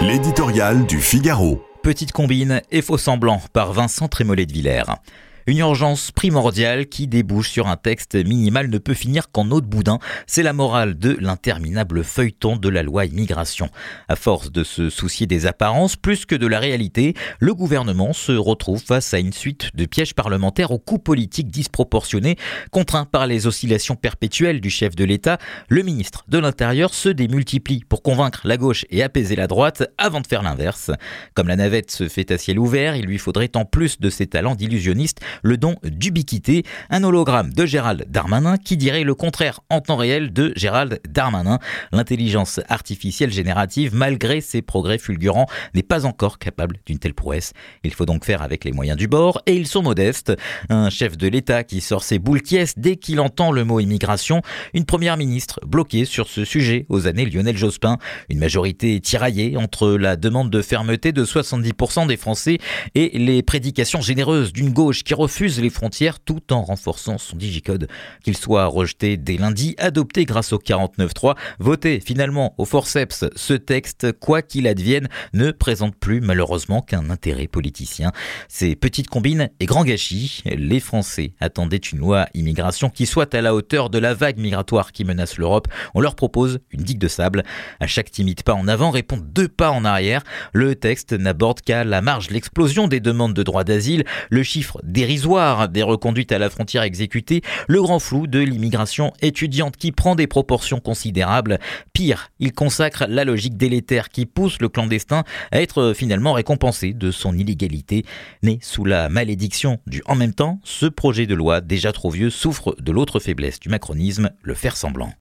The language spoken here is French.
L'éditorial du Figaro. Petite combine et faux semblant par Vincent Trémollet de Villers. Une urgence primordiale qui débouche sur un texte minimal ne peut finir qu'en eau de boudin. C'est la morale de l'interminable feuilleton de la loi immigration. À force de se soucier des apparences plus que de la réalité, le gouvernement se retrouve face à une suite de pièges parlementaires aux coûts politiques disproportionnés. Contraint par les oscillations perpétuelles du chef de l'État, le ministre de l'Intérieur se démultiplie pour convaincre la gauche et apaiser la droite avant de faire l'inverse. Comme la navette se fait à ciel ouvert, il lui faudrait en plus de ses talents d'illusionniste le don d'ubiquité, un hologramme de Gérald Darmanin qui dirait le contraire en temps réel de Gérald Darmanin. L'intelligence artificielle générative, malgré ses progrès fulgurants, n'est pas encore capable d'une telle prouesse. Il faut donc faire avec les moyens du bord, et ils sont modestes. Un chef de l'État qui sort ses boules qui dès qu'il entend le mot immigration, une première ministre bloquée sur ce sujet aux années Lionel Jospin, une majorité tiraillée entre la demande de fermeté de 70% des Français et les prédications généreuses d'une gauche qui refuse les frontières tout en renforçant son digicode. Qu'il soit rejeté dès lundi, adopté grâce au 49.3, voté finalement au forceps, ce texte, quoi qu'il advienne, ne présente plus malheureusement qu'un intérêt politicien. Ces petites combines et grands gâchis, les Français attendaient une loi immigration qui soit à la hauteur de la vague migratoire qui menace l'Europe. On leur propose une digue de sable. À chaque timide pas en avant répond deux pas en arrière. Le texte n'aborde qu'à la marge l'explosion des demandes de droit d'asile, le chiffre des reconduites à la frontière exécutées, le grand flou de l'immigration étudiante qui prend des proportions considérables. Pire, il consacre la logique délétère qui pousse le clandestin à être finalement récompensé de son illégalité. Né sous la malédiction du en même temps, ce projet de loi déjà trop vieux souffre de l'autre faiblesse du macronisme, le faire semblant.